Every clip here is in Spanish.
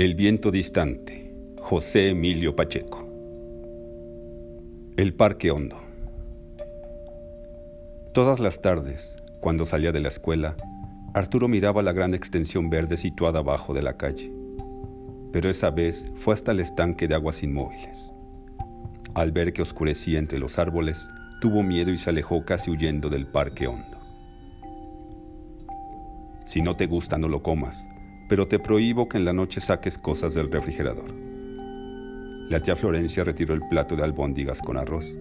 El viento distante, José Emilio Pacheco. El Parque Hondo. Todas las tardes, cuando salía de la escuela, Arturo miraba la gran extensión verde situada abajo de la calle. Pero esa vez fue hasta el estanque de aguas inmóviles. Al ver que oscurecía entre los árboles, tuvo miedo y se alejó casi huyendo del Parque Hondo. Si no te gusta, no lo comas, pero te prohíbo que en la noche saques cosas del refrigerador. La tía Florencia retiró el plato de albóndigas con arroz.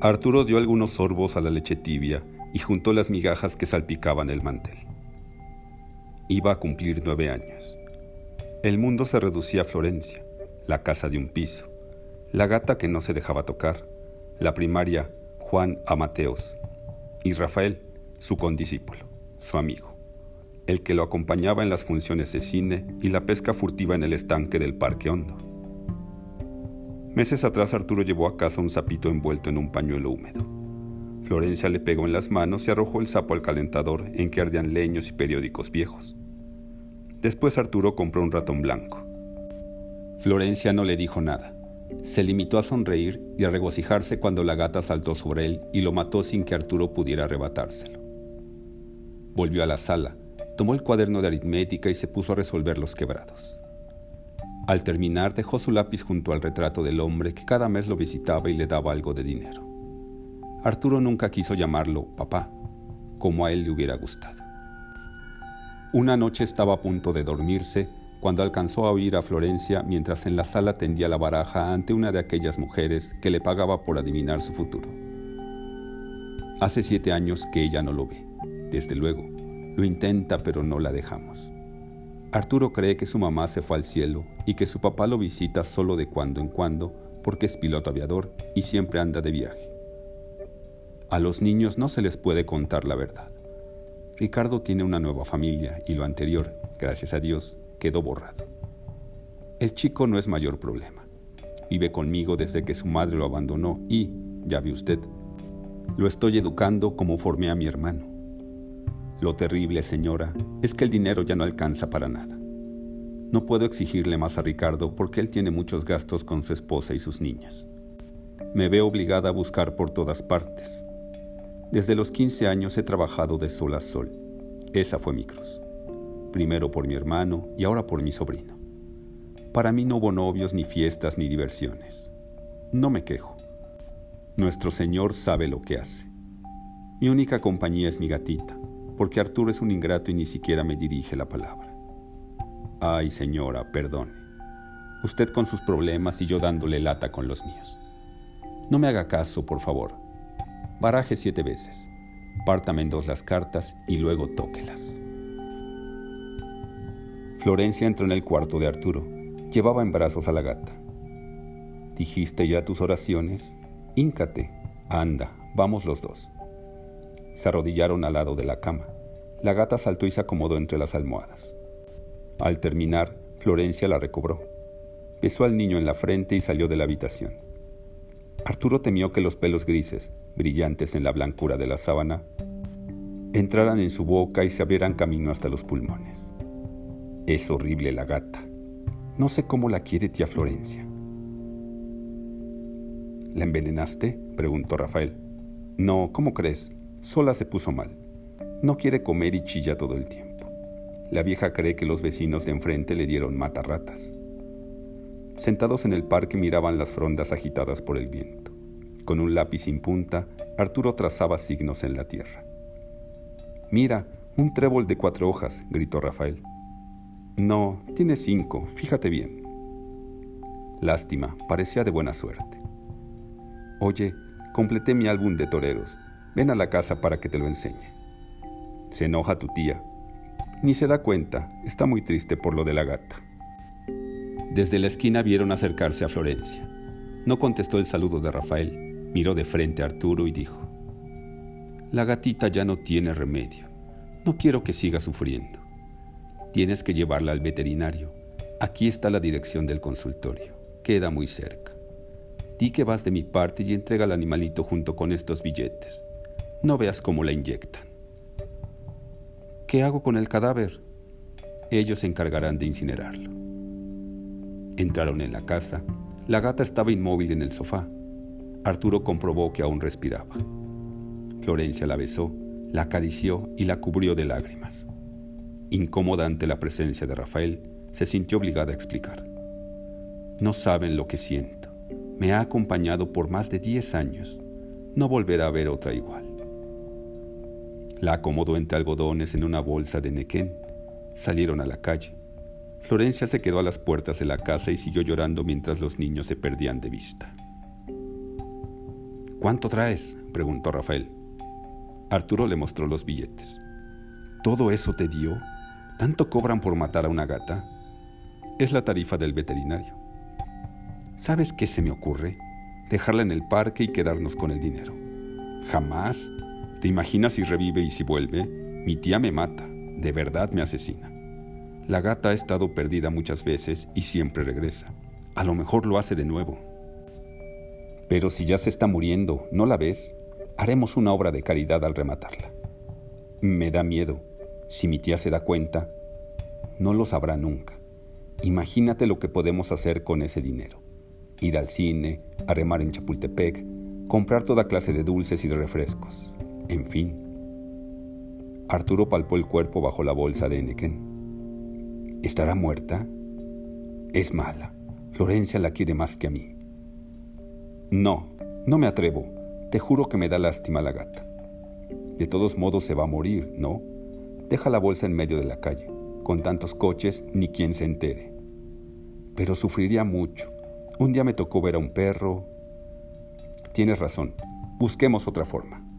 Arturo dio algunos sorbos a la leche tibia y juntó las migajas que salpicaban el mantel. Iba a cumplir nueve años. El mundo se reducía a Florencia, la casa de un piso, la gata que no se dejaba tocar, la primaria Juan Amateos y Rafael, su condiscípulo, su amigo el que lo acompañaba en las funciones de cine y la pesca furtiva en el estanque del Parque Hondo. Meses atrás Arturo llevó a casa un sapito envuelto en un pañuelo húmedo. Florencia le pegó en las manos y arrojó el sapo al calentador en que ardían leños y periódicos viejos. Después Arturo compró un ratón blanco. Florencia no le dijo nada. Se limitó a sonreír y a regocijarse cuando la gata saltó sobre él y lo mató sin que Arturo pudiera arrebatárselo. Volvió a la sala, Tomó el cuaderno de aritmética y se puso a resolver los quebrados. Al terminar dejó su lápiz junto al retrato del hombre que cada mes lo visitaba y le daba algo de dinero. Arturo nunca quiso llamarlo papá, como a él le hubiera gustado. Una noche estaba a punto de dormirse cuando alcanzó a oír a Florencia mientras en la sala tendía la baraja ante una de aquellas mujeres que le pagaba por adivinar su futuro. Hace siete años que ella no lo ve, desde luego, lo intenta pero no la dejamos. Arturo cree que su mamá se fue al cielo y que su papá lo visita solo de cuando en cuando porque es piloto aviador y siempre anda de viaje. A los niños no se les puede contar la verdad. Ricardo tiene una nueva familia y lo anterior, gracias a Dios, quedó borrado. El chico no es mayor problema. Vive conmigo desde que su madre lo abandonó y, ya ve usted, lo estoy educando como formé a mi hermano. Lo terrible, señora, es que el dinero ya no alcanza para nada. No puedo exigirle más a Ricardo porque él tiene muchos gastos con su esposa y sus niñas. Me veo obligada a buscar por todas partes. Desde los 15 años he trabajado de sol a sol. Esa fue mi cruz. Primero por mi hermano y ahora por mi sobrino. Para mí no hubo novios, ni fiestas, ni diversiones. No me quejo. Nuestro Señor sabe lo que hace. Mi única compañía es mi gatita porque Arturo es un ingrato y ni siquiera me dirige la palabra. Ay, señora, perdone. Usted con sus problemas y yo dándole lata con los míos. No me haga caso, por favor. Baraje siete veces. Pártame en dos las cartas y luego tóquelas. Florencia entró en el cuarto de Arturo. Llevaba en brazos a la gata. ¿Dijiste ya tus oraciones? Híncate. Anda, vamos los dos. Se arrodillaron al lado de la cama. La gata saltó y se acomodó entre las almohadas. Al terminar, Florencia la recobró. Besó al niño en la frente y salió de la habitación. Arturo temió que los pelos grises, brillantes en la blancura de la sábana, entraran en su boca y se abrieran camino hasta los pulmones. Es horrible la gata. No sé cómo la quiere tía Florencia. ¿La envenenaste? preguntó Rafael. No, ¿cómo crees? Sola se puso mal. No quiere comer y chilla todo el tiempo. La vieja cree que los vecinos de enfrente le dieron matarratas. Sentados en el parque miraban las frondas agitadas por el viento. Con un lápiz sin punta, Arturo trazaba signos en la tierra. Mira, un trébol de cuatro hojas, gritó Rafael. No, tiene cinco, fíjate bien. Lástima, parecía de buena suerte. Oye, completé mi álbum de toreros. Ven a la casa para que te lo enseñe. Se enoja tu tía. Ni se da cuenta, está muy triste por lo de la gata. Desde la esquina vieron acercarse a Florencia. No contestó el saludo de Rafael, miró de frente a Arturo y dijo, La gatita ya no tiene remedio. No quiero que siga sufriendo. Tienes que llevarla al veterinario. Aquí está la dirección del consultorio. Queda muy cerca. Di que vas de mi parte y entrega al animalito junto con estos billetes. No veas cómo la inyectan. ¿Qué hago con el cadáver? Ellos se encargarán de incinerarlo. Entraron en la casa. La gata estaba inmóvil en el sofá. Arturo comprobó que aún respiraba. Florencia la besó, la acarició y la cubrió de lágrimas. Incómoda ante la presencia de Rafael, se sintió obligada a explicar. No saben lo que siento. Me ha acompañado por más de 10 años. No volverá a ver otra igual. La acomodó entre algodones en una bolsa de nequén. Salieron a la calle. Florencia se quedó a las puertas de la casa y siguió llorando mientras los niños se perdían de vista. ¿Cuánto traes? preguntó Rafael. Arturo le mostró los billetes. ¿Todo eso te dio? ¿Tanto cobran por matar a una gata? Es la tarifa del veterinario. ¿Sabes qué se me ocurre? Dejarla en el parque y quedarnos con el dinero. Jamás. ¿Te imaginas si revive y si vuelve? Mi tía me mata, de verdad me asesina. La gata ha estado perdida muchas veces y siempre regresa. A lo mejor lo hace de nuevo. Pero si ya se está muriendo, ¿no la ves? Haremos una obra de caridad al rematarla. Me da miedo. Si mi tía se da cuenta, no lo sabrá nunca. Imagínate lo que podemos hacer con ese dinero. Ir al cine, arremar en Chapultepec, comprar toda clase de dulces y de refrescos. En fin. Arturo palpó el cuerpo bajo la bolsa de Enneken. ¿Estará muerta? Es mala. Florencia la quiere más que a mí. No, no me atrevo. Te juro que me da lástima la gata. De todos modos se va a morir, ¿no? Deja la bolsa en medio de la calle. Con tantos coches, ni quien se entere. Pero sufriría mucho. Un día me tocó ver a un perro. Tienes razón. Busquemos otra forma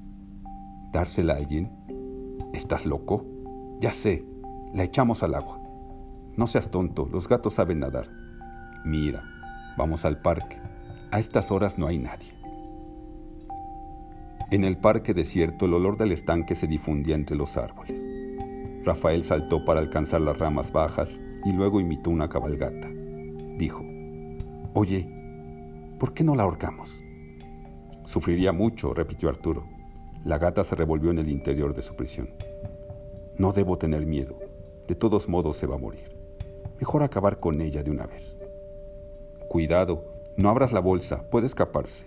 dársela a alguien? ¿Estás loco? Ya sé, la echamos al agua. No seas tonto, los gatos saben nadar. Mira, vamos al parque. A estas horas no hay nadie. En el parque desierto el olor del estanque se difundía entre los árboles. Rafael saltó para alcanzar las ramas bajas y luego imitó una cabalgata. Dijo, Oye, ¿por qué no la ahorcamos? Sufriría mucho, repitió Arturo. La gata se revolvió en el interior de su prisión. No debo tener miedo. De todos modos se va a morir. Mejor acabar con ella de una vez. Cuidado, no abras la bolsa, puede escaparse.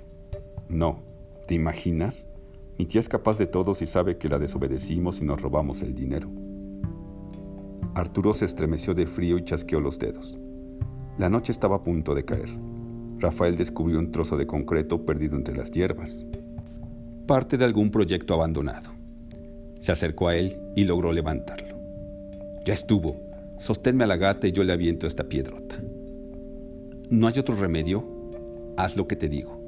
No, ¿te imaginas? Mi tía es capaz de todo si sabe que la desobedecimos y nos robamos el dinero. Arturo se estremeció de frío y chasqueó los dedos. La noche estaba a punto de caer. Rafael descubrió un trozo de concreto perdido entre las hierbas parte de algún proyecto abandonado. Se acercó a él y logró levantarlo. Ya estuvo. Sosténme a la gata y yo le aviento esta piedrota. ¿No hay otro remedio? Haz lo que te digo.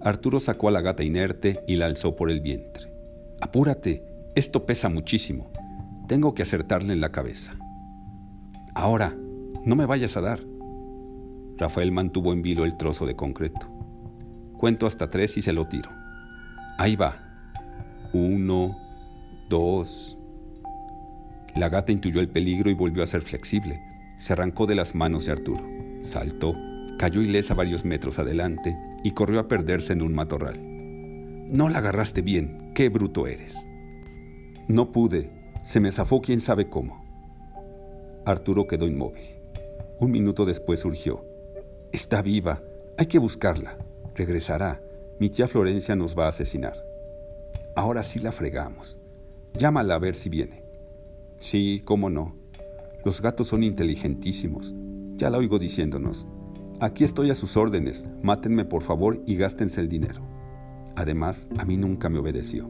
Arturo sacó a la gata inerte y la alzó por el vientre. Apúrate, esto pesa muchísimo. Tengo que acertarle en la cabeza. Ahora, no me vayas a dar. Rafael mantuvo en vilo el trozo de concreto. Cuento hasta tres y se lo tiro. Ahí va. Uno, dos. La gata intuyó el peligro y volvió a ser flexible. Se arrancó de las manos de Arturo. Saltó, cayó ilesa varios metros adelante y corrió a perderse en un matorral. No la agarraste bien, qué bruto eres. No pude, se me zafó quién sabe cómo. Arturo quedó inmóvil. Un minuto después surgió. Está viva, hay que buscarla. Regresará. Mi tía Florencia nos va a asesinar. Ahora sí la fregamos. Llámala a ver si viene. Sí, cómo no. Los gatos son inteligentísimos. Ya la oigo diciéndonos. Aquí estoy a sus órdenes. Mátenme por favor y gástense el dinero. Además, a mí nunca me obedeció.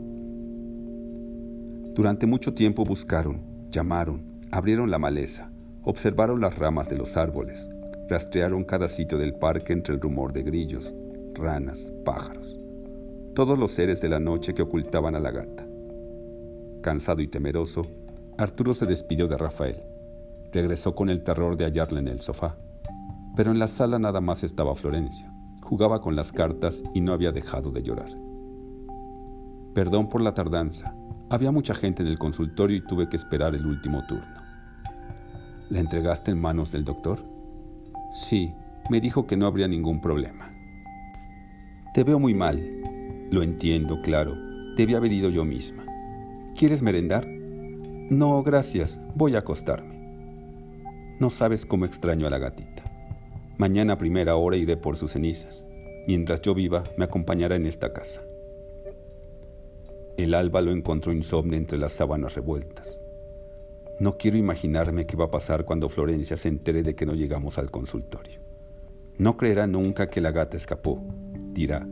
Durante mucho tiempo buscaron, llamaron, abrieron la maleza, observaron las ramas de los árboles, rastrearon cada sitio del parque entre el rumor de grillos, ranas, pájaros, todos los seres de la noche que ocultaban a la gata. Cansado y temeroso, Arturo se despidió de Rafael. Regresó con el terror de hallarla en el sofá. Pero en la sala nada más estaba Florencia. Jugaba con las cartas y no había dejado de llorar. Perdón por la tardanza. Había mucha gente en el consultorio y tuve que esperar el último turno. ¿La entregaste en manos del doctor? Sí, me dijo que no habría ningún problema. Te veo muy mal. Lo entiendo, claro. Debí haber ido yo misma. ¿Quieres merendar? No, gracias. Voy a acostarme. No sabes cómo extraño a la gatita. Mañana a primera hora iré por sus cenizas. Mientras yo viva, me acompañará en esta casa. El alba lo encontró insomne entre las sábanas revueltas. No quiero imaginarme qué va a pasar cuando Florencia se entere de que no llegamos al consultorio. No creerá nunca que la gata escapó. Dirá,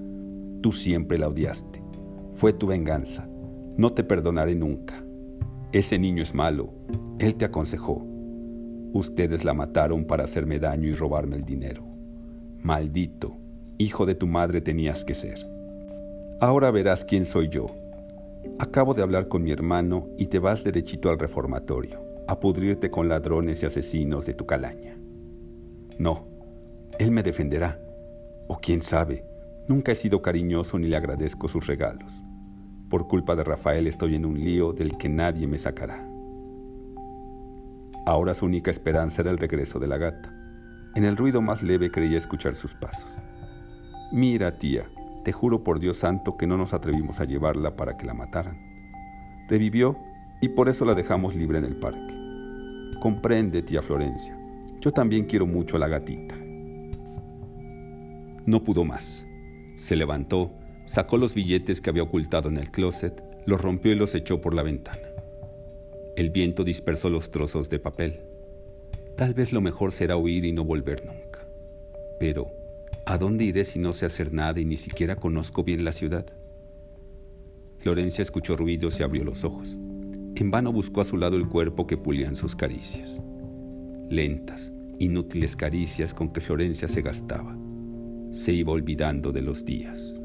tú siempre la odiaste. Fue tu venganza. No te perdonaré nunca. Ese niño es malo. Él te aconsejó. Ustedes la mataron para hacerme daño y robarme el dinero. Maldito, hijo de tu madre tenías que ser. Ahora verás quién soy yo. Acabo de hablar con mi hermano y te vas derechito al reformatorio, a pudrirte con ladrones y asesinos de tu calaña. No, él me defenderá. O quién sabe, nunca he sido cariñoso ni le agradezco sus regalos. Por culpa de Rafael estoy en un lío del que nadie me sacará. Ahora su única esperanza era el regreso de la gata. En el ruido más leve creía escuchar sus pasos. Mira, tía, te juro por Dios santo que no nos atrevimos a llevarla para que la mataran. Revivió y por eso la dejamos libre en el parque. Comprende, tía Florencia, yo también quiero mucho a la gatita. No pudo más. Se levantó, sacó los billetes que había ocultado en el closet, los rompió y los echó por la ventana. El viento dispersó los trozos de papel. Tal vez lo mejor será huir y no volver nunca. Pero, ¿a dónde iré si no sé hacer nada y ni siquiera conozco bien la ciudad? Florencia escuchó ruidos y abrió los ojos. En vano buscó a su lado el cuerpo que pulían sus caricias. Lentas, inútiles caricias con que Florencia se gastaba. Se iba olvidando de los días.